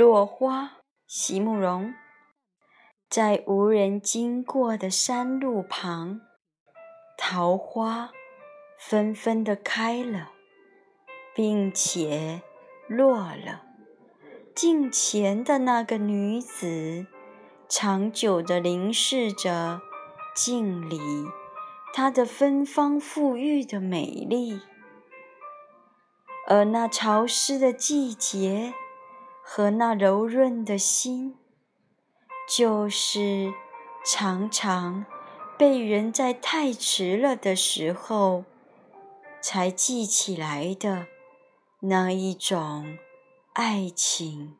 落花，席慕容。在无人经过的山路旁，桃花纷纷的开了，并且落了。镜前的那个女子，长久的凝视着镜里她的芬芳馥郁的美丽，而那潮湿的季节。和那柔润的心，就是常常被人在太迟了的时候才记起来的那一种爱情。